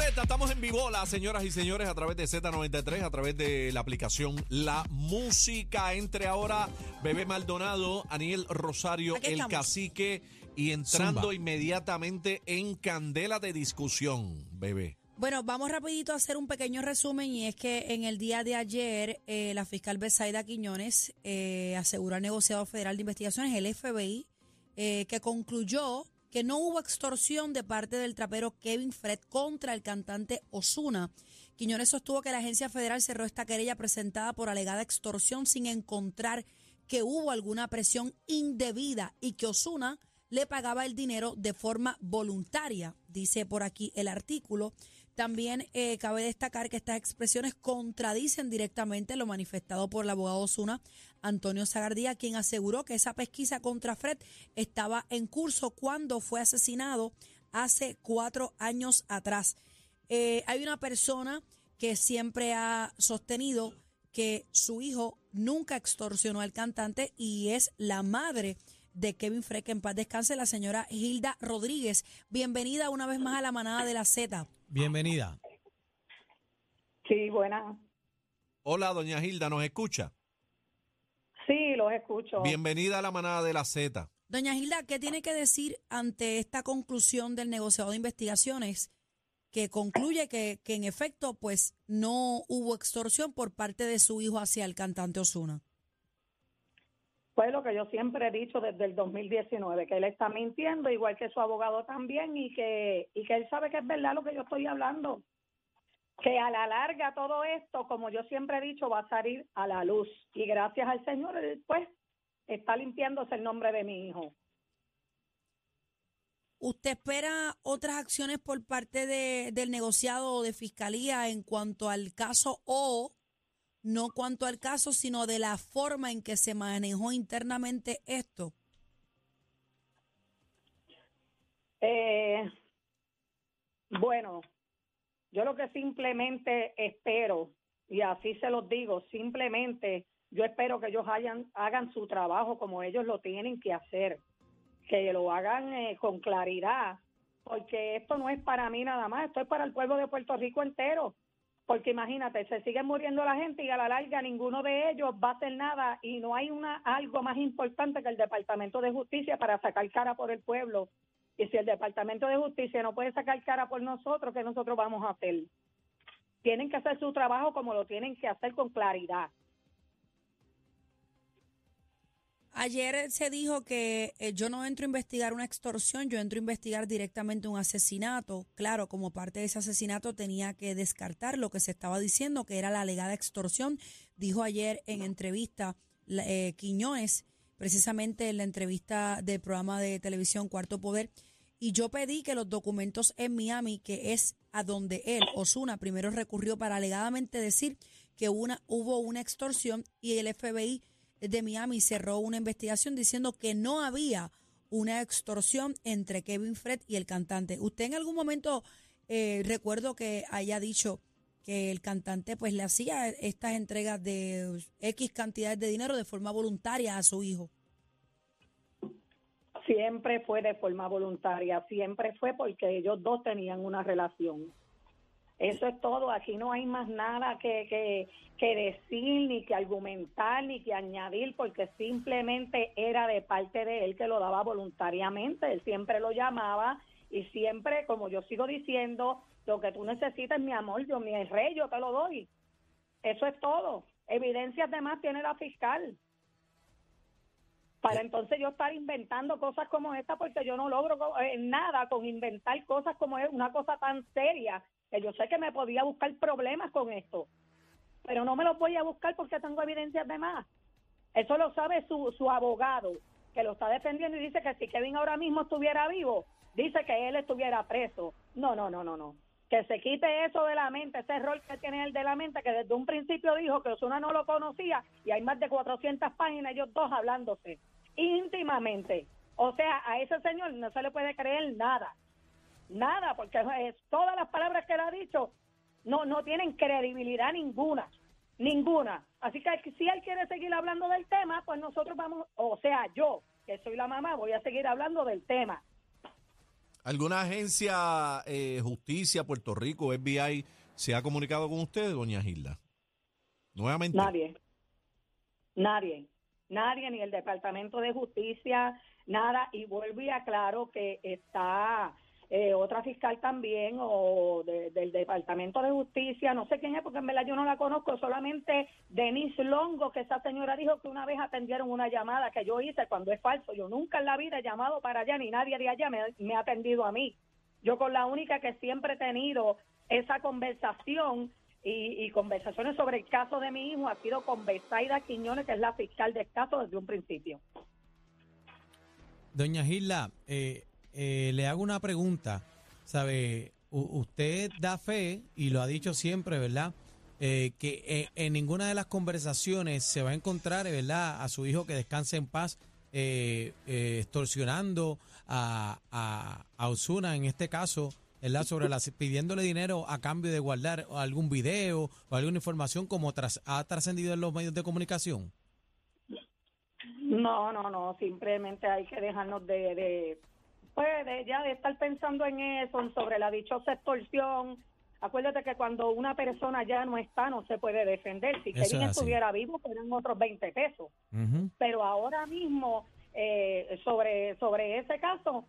Z, estamos en Vivola, señoras y señores, a través de Z93, a través de la aplicación La Música. Entre ahora Bebé Maldonado, Aniel Rosario, Aquí el estamos. cacique, y entrando Zumba. inmediatamente en candela de discusión, Bebé. Bueno, vamos rapidito a hacer un pequeño resumen y es que en el día de ayer eh, la fiscal Besaida Quiñones eh, aseguró al negociado federal de investigaciones, el FBI, eh, que concluyó que no hubo extorsión de parte del trapero Kevin Fred contra el cantante Osuna. Quiñones sostuvo que la agencia federal cerró esta querella presentada por alegada extorsión sin encontrar que hubo alguna presión indebida y que Osuna le pagaba el dinero de forma voluntaria, dice por aquí el artículo. También eh, cabe destacar que estas expresiones contradicen directamente lo manifestado por el abogado Osuna, Antonio Zagardía, quien aseguró que esa pesquisa contra Fred estaba en curso cuando fue asesinado hace cuatro años atrás. Eh, hay una persona que siempre ha sostenido que su hijo nunca extorsionó al cantante y es la madre de Kevin Fred, que en paz descanse, la señora Hilda Rodríguez. Bienvenida una vez más a la manada de la Z. Bienvenida. Sí, buenas. Hola, doña Hilda, ¿nos escucha? Sí, los escucho. Bienvenida a la manada de la Z. Doña Hilda, ¿qué tiene que decir ante esta conclusión del negociado de investigaciones que concluye que, que en efecto pues no hubo extorsión por parte de su hijo hacia el cantante Osuna? Fue lo que yo siempre he dicho desde el 2019, que él está mintiendo, igual que su abogado también, y que, y que él sabe que es verdad lo que yo estoy hablando. Que a la larga todo esto, como yo siempre he dicho, va a salir a la luz. Y gracias al Señor, él, pues, está limpiándose el nombre de mi hijo. ¿Usted espera otras acciones por parte de, del negociado o de fiscalía en cuanto al caso o no cuanto al caso, sino de la forma en que se manejó internamente esto? Eh, bueno, yo lo que simplemente espero, y así se los digo, simplemente yo espero que ellos hayan, hagan su trabajo como ellos lo tienen que hacer, que lo hagan eh, con claridad, porque esto no es para mí nada más, esto es para el pueblo de Puerto Rico entero. Porque imagínate, se sigue muriendo la gente y a la larga ninguno de ellos va a hacer nada y no hay una algo más importante que el Departamento de Justicia para sacar cara por el pueblo. Y si el Departamento de Justicia no puede sacar cara por nosotros, ¿qué nosotros vamos a hacer? Tienen que hacer su trabajo como lo tienen que hacer con claridad. Ayer se dijo que eh, yo no entro a investigar una extorsión, yo entro a investigar directamente un asesinato. Claro, como parte de ese asesinato tenía que descartar lo que se estaba diciendo, que era la alegada extorsión. Dijo ayer en entrevista eh, Quiñones, precisamente en la entrevista del programa de televisión Cuarto Poder, y yo pedí que los documentos en Miami, que es a donde él, Osuna, primero recurrió para alegadamente decir que una, hubo una extorsión y el FBI de Miami cerró una investigación diciendo que no había una extorsión entre Kevin Fred y el cantante. ¿Usted en algún momento eh, recuerdo que haya dicho que el cantante pues le hacía estas entregas de X cantidades de dinero de forma voluntaria a su hijo? Siempre fue de forma voluntaria, siempre fue porque ellos dos tenían una relación. Eso es todo, aquí no hay más nada que, que, que decir, ni que argumentar, ni que añadir, porque simplemente era de parte de él que lo daba voluntariamente, él siempre lo llamaba y siempre, como yo sigo diciendo, lo que tú necesitas, mi amor, yo, mi rey, yo te lo doy. Eso es todo. Evidencias de más tiene la fiscal. Para entonces yo estar inventando cosas como esta, porque yo no logro eh, nada con inventar cosas como es una cosa tan seria, que yo sé que me podía buscar problemas con esto, pero no me los voy a buscar porque tengo evidencias de más. Eso lo sabe su, su abogado, que lo está defendiendo y dice que si Kevin ahora mismo estuviera vivo, dice que él estuviera preso. No, no, no, no, no. Que se quite eso de la mente, ese rol que tiene él de la mente, que desde un principio dijo que Osuna no lo conocía y hay más de 400 páginas ellos dos hablándose íntimamente. O sea, a ese señor no se le puede creer nada. Nada, porque es, todas las palabras que él ha dicho no, no tienen credibilidad ninguna. Ninguna. Así que si él quiere seguir hablando del tema, pues nosotros vamos, o sea, yo, que soy la mamá, voy a seguir hablando del tema. ¿Alguna agencia, eh, justicia, Puerto Rico, FBI, se ha comunicado con usted, doña Gilda? Nuevamente. Nadie. Nadie. Nadie, ni el Departamento de Justicia, nada. Y vuelvo y aclaro que está eh, otra fiscal también o de- del Departamento de Justicia, no sé quién es porque en verdad yo no la conozco, solamente Denise Longo, que esa señora dijo que una vez atendieron una llamada que yo hice cuando es falso. Yo nunca en la vida he llamado para allá, ni nadie de allá me, me ha atendido a mí. Yo con la única que siempre he tenido esa conversación y, y conversaciones sobre el caso de mi hijo ha sido con Besaida Quiñones, que es la fiscal del caso desde un principio. Doña Gilda, eh, eh, le hago una pregunta. ¿Sabe? U- usted da fe, y lo ha dicho siempre, ¿verdad? Eh, que eh, en ninguna de las conversaciones se va a encontrar, ¿verdad? A su hijo que descanse en paz, eh, eh, extorsionando a, a, a Osuna, en este caso, ¿verdad? Sobre las, pidiéndole dinero a cambio de guardar algún video o alguna información como tras, ha trascendido en los medios de comunicación. No, no, no, simplemente hay que dejarnos de, de pues, de ya de estar pensando en eso, sobre la dichosa extorsión. Acuérdate que cuando una persona ya no está, no se puede defender. Si Kevin es estuviera vivo, fueran otros 20 pesos. Pero ahora mismo eh, sobre sobre ese caso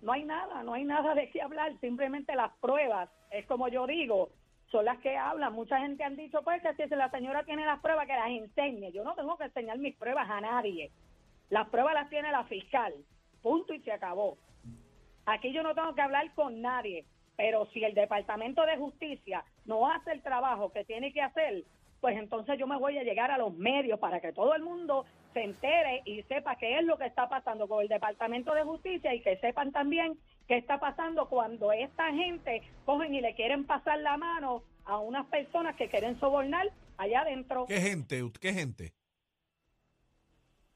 no hay nada, no hay nada de qué hablar, simplemente las pruebas, es como yo digo, son las que hablan. Mucha gente han dicho, pues que si la señora tiene las pruebas, que las enseñe. Yo no tengo que enseñar mis pruebas a nadie. Las pruebas las tiene la fiscal, punto y se acabó. Aquí yo no tengo que hablar con nadie, pero si el Departamento de Justicia no hace el trabajo que tiene que hacer, pues entonces yo me voy a llegar a los medios para que todo el mundo se entere y sepa qué es lo que está pasando con el Departamento de Justicia y que sepan también qué está pasando cuando esta gente cogen y le quieren pasar la mano a unas personas que quieren sobornar allá adentro. ¿Qué gente? ¿Qué gente?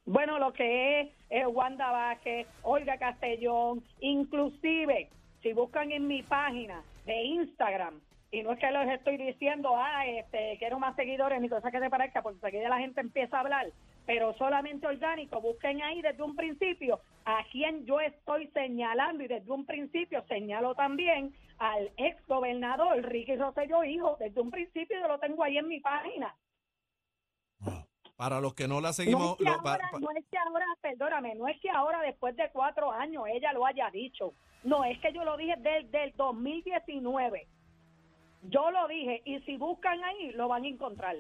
Bueno, lo que es eh, Wanda Vázquez, Olga Castellón, inclusive si buscan en mi página de Instagram, y no es que les estoy diciendo, ah, este, quiero más seguidores ni cosa que se parezca, porque enseguida la gente empieza a hablar, pero solamente orgánico, busquen ahí desde un principio a quien yo estoy señalando y desde un principio señalo también al ex gobernador Ricky Rosselló Hijo, desde un principio yo lo tengo ahí en mi página. Para los que no la No seguimos, es, que lo- pa- ahora, pa- no es que ahora, perdóname, no es que ahora después de cuatro años ella lo haya dicho. No, es que yo lo dije desde el 2019. Yo lo dije y si buscan ahí lo van a encontrar.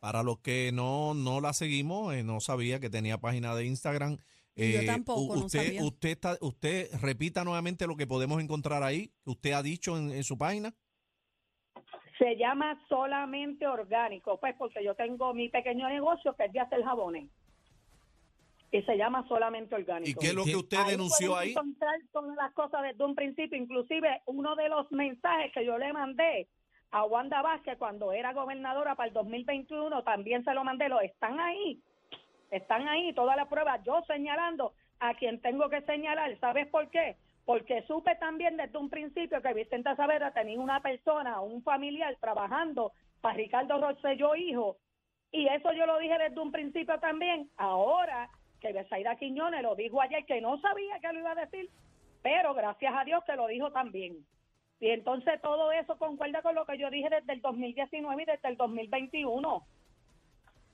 para los que no, no la seguimos, eh, no sabía que tenía página de Instagram. Y yo Eh, tampoco, u- no usted, sabía. usted, está, usted repita nuevamente lo que podemos encontrar ahí, que usted ha dicho en, en su página. Se llama solamente orgánico, pues porque yo tengo mi pequeño negocio que es de hacer jabones. Y se llama solamente orgánico. ¿Y qué es lo que usted Ahí denunció ahí? encontrar todas las cosas desde un principio, inclusive uno de los mensajes que yo le mandé a Wanda Vázquez cuando era gobernadora para el 2021, también se lo mandé, lo están ahí, están ahí todas las pruebas, yo señalando a quien tengo que señalar, ¿sabes por qué? Porque supe también desde un principio que Vicente Saavedra tenía una persona, un familiar trabajando para Ricardo Rosselló hijo, y eso yo lo dije desde un principio también, ahora que Besaida Quiñones lo dijo ayer, que no sabía que lo iba a decir, pero gracias a Dios que lo dijo también. Y entonces todo eso concuerda con lo que yo dije desde el 2019 y desde el 2021.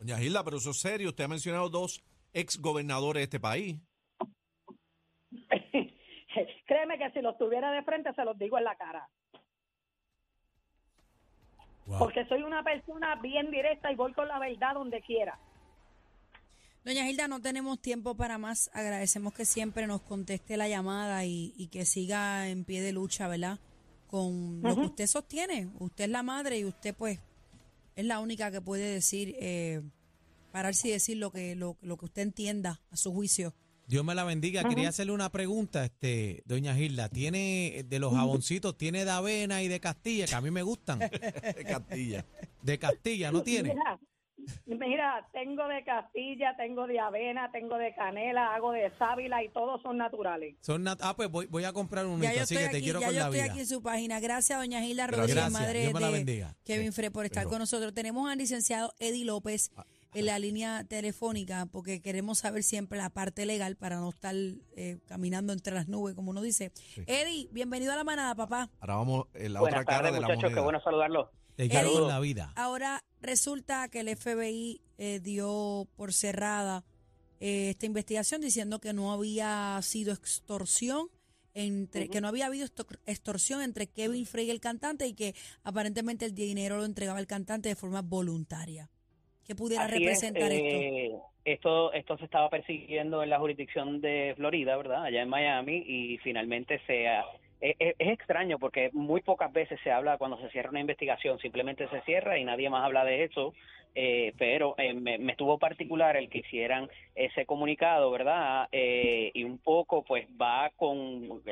Doña Gilda, pero eso es serio. Usted ha mencionado dos ex gobernadores de este país. Créeme que si los tuviera de frente se los digo en la cara. Wow. Porque soy una persona bien directa y voy con la verdad donde quiera. Doña Hilda, no tenemos tiempo para más. Agradecemos que siempre nos conteste la llamada y, y que siga en pie de lucha, ¿verdad? Con lo que usted sostiene. Usted es la madre y usted, pues, es la única que puede decir, eh, pararse y decir lo que, lo, lo que usted entienda a su juicio. Dios me la bendiga. Quería hacerle una pregunta, este, doña Gilda. ¿Tiene de los jaboncitos, tiene de avena y de Castilla, que a mí me gustan? de Castilla. De Castilla, ¿no tiene? Mira, mira, tengo de castilla, tengo de avena, tengo de canela, hago de sábila y todos son naturales. Son nat- ah, pues voy, voy a comprar un Ya yo así estoy que te aquí, quiero ya con yo la estoy vida. aquí en su página. Gracias, doña Hilda Gracias. Rodríguez, Gracias. madre Dios me la de bendiga. Kevin Sí, Frey, por estar pero- con nosotros. Tenemos al licenciado Eddie López. En la línea telefónica porque queremos saber siempre la parte legal para no estar eh, caminando entre las nubes, como uno dice. Eddie, bienvenido a la manada, papá. Ahora vamos en la Buenas otra cara tardes, de la muchachos, moneda. qué bueno. Te Eddie. en la vida. Ahora resulta que el FBI eh, dio por cerrada eh, esta investigación diciendo que no había sido extorsión entre que no había habido extor- extorsión entre Kevin Frey y el cantante y que aparentemente el dinero lo entregaba el cantante de forma voluntaria. ¿Qué pudiera Así representar esto? eh, esto? Esto se estaba persiguiendo en la jurisdicción de Florida, ¿verdad? Allá en Miami y finalmente se... ha- Es, es- es extraño porque muy pocas veces se habla cuando se cierra una investigación, simplemente se cierra y nadie más habla de eso, eh, pero eh, me, me estuvo particular el que hicieran ese comunicado, ¿verdad? Eh, y un poco pues va con,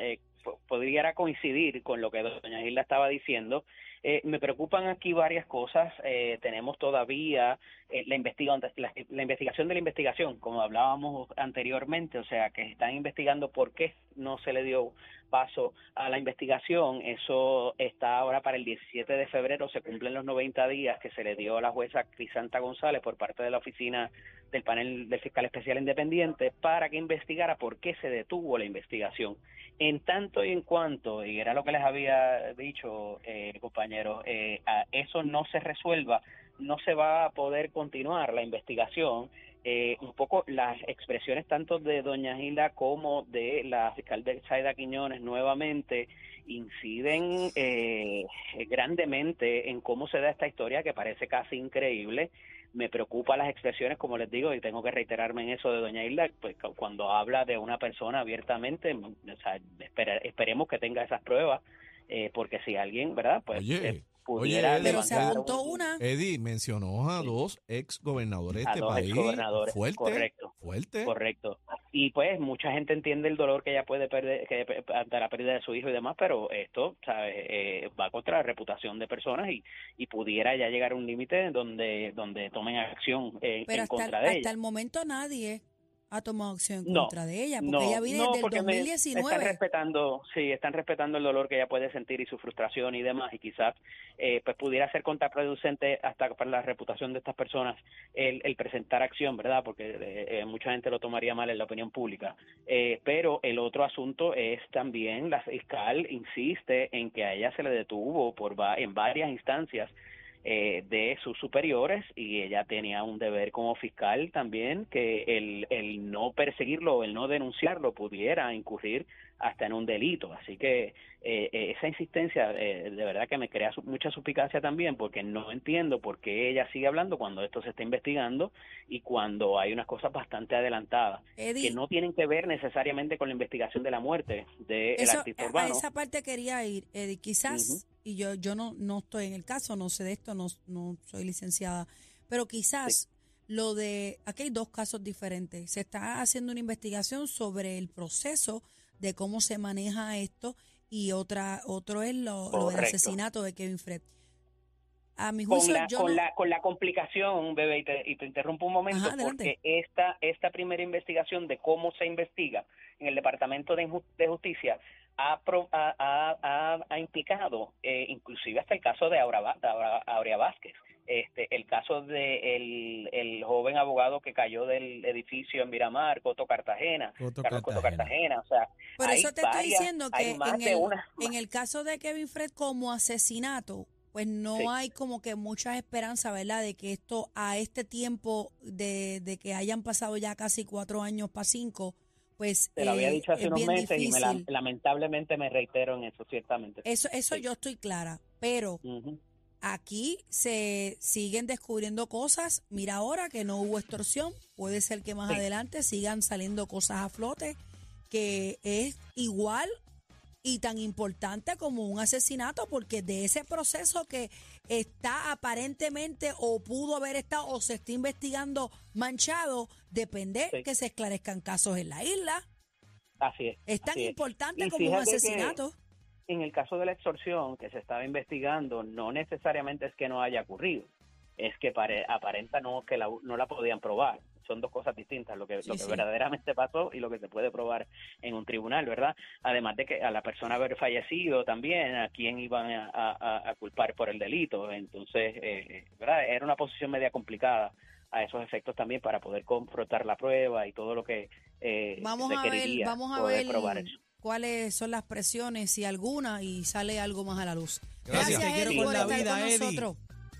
podría coincidir con lo que doña Hilda estaba diciendo. Eh, me preocupan aquí varias cosas. Eh, tenemos todavía eh, la, investiga- la, la investigación de la investigación, como hablábamos anteriormente, o sea, que están investigando por qué no se le dio paso a la investigación. Eso está ahora para el 17 de febrero, se cumplen los 90 días que se le dio a la jueza Crisanta González por parte de la oficina del panel del fiscal especial independiente para que investigara por qué se detuvo la investigación. En tanto y en cuanto, y era lo que les había dicho, eh, compañeros, eh, eso no se resuelva, no se va a poder continuar la investigación. Eh, un poco las expresiones tanto de doña Gilda como de la fiscal de Saida Quiñones nuevamente inciden eh, grandemente en cómo se da esta historia que parece casi increíble me preocupa las expresiones, como les digo, y tengo que reiterarme en eso de doña Hilda, pues cu- cuando habla de una persona abiertamente, o sea, esperemos que tenga esas pruebas, eh, porque si alguien, ¿verdad? Pues Oye, pudiera oye, Pero se apuntó un- una. Eddie mencionó a Sí. dos ex gobernadores de este dos país. exgobernadores, Fuerte. correcto. Fuerte. Correcto. Y pues mucha gente entiende el dolor que ella puede perder que, ante la pérdida de su hijo y demás, pero esto ¿sabes? Eh, va contra la reputación de personas y, y pudiera ya llegar a un límite donde donde tomen acción en, Pero en hasta, contra el- de hasta ella. el momento nadie ha tomado acción en No, contra de ella, porque No, ella viene no, desde el porque me- 2019. están respetando, sí, están respetando el dolor que ella puede sentir y su frustración y demás, y quizás eh, pues pudiera ser contraproducente hasta para la reputación de estas personas el, el presentar acción, ¿verdad? Porque eh, eh, mucha gente lo tomaría mal en la opinión pública. Eh, pero el otro asunto es también la fiscal insiste en que a ella se le detuvo por va- en varias instancias eh, de sus superiores y ella tenía un deber como fiscal también que el, el no perseguirlo, el no denunciarlo pudiera incurrir hasta en un delito. Así que eh, eh, esa insistencia eh, de verdad que me crea su- mucha suspicacia también porque no entiendo por qué ella sigue hablando cuando esto se está investigando y cuando hay unas cosas bastante adelantadas Eddie, que no tienen que ver necesariamente con la investigación de la muerte del eso- artista a- a urbano. esa parte quería ir, Eddie. Quizás, y yo, yo no, no estoy en el caso, no sé de esto, no, no soy licenciada, pero quizás lo de, aquí hay dos casos diferentes. Se está haciendo una investigación sobre el proceso de cómo se maneja esto y otra otro es lo, lo del asesinato de Kevin Fred. A mi con juicio, la, yo con, no- la, con la complicación, bebé, y te, y te interrumpo un momento, Ajá, porque esta, esta primera investigación de cómo se investiga en el Departamento de Justicia ha, pro- ha, ha- ha- implicado eh, inclusive hasta el caso de Aura- Aurea Vázquez, este, el caso de el, el joven abogado que cayó del edificio en Miramar, Coto Cartagena, Coto Carlos Coto Cartagena. O sea, Por hay eso te estoy varias- diciendo hay que más en de el, una- en el caso de Kevin Fred como asesinato, pues no Sí. hay como que mucha esperanza, ¿verdad? De que esto a este tiempo de, de que hayan pasado ya casi cuatro años para cinco, pues te lo había eh, dicho hace unos meses y me la- difícil. lamentablemente me reitero en eso, ciertamente. Eso, eso Sí. yo estoy clara, pero aquí se siguen descubriendo cosas. Mira ahora que no hubo extorsión, puede ser que más Sí. adelante sigan saliendo cosas a flote que es igual y tan importante como un asesinato, porque de ese proceso que está aparentemente o pudo haber estado o se está investigando manchado, depende Sí. que se esclarezcan casos en la isla. Así es. Es tan importante como un asesinato. En el caso de la extorsión que se estaba investigando, no necesariamente es que no haya ocurrido, es que pare- aparenta no que la, no la podían probar. Son dos cosas distintas, lo que, Sí, lo que sí. verdaderamente pasó y lo que se puede probar en un tribunal, ¿verdad? Además de que a la persona haber fallecido también, a quién iban a, a- a culpar por el delito. Entonces, eh, ¿verdad? Era una posición media complicada a esos efectos también para poder confrontar la prueba y todo lo que eh, Vamos se a ver, vamos a poder ver probar eso. cuáles son las presiones, si alguna, y sale algo más a la luz. Gracias. Gracias, Eddie, por la estar vida, con Eddie. nosotros.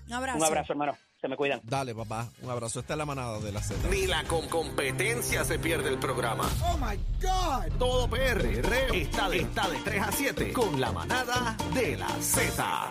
Un abrazo. Un abrazo, hermano. Se me cuidan. Dale, papá. Un abrazo. Esta es la manada de la Z. Ni la con competencia se pierde el programa. Oh my God. Todo PR está de, está de 3 a 7 con la manada de la Z.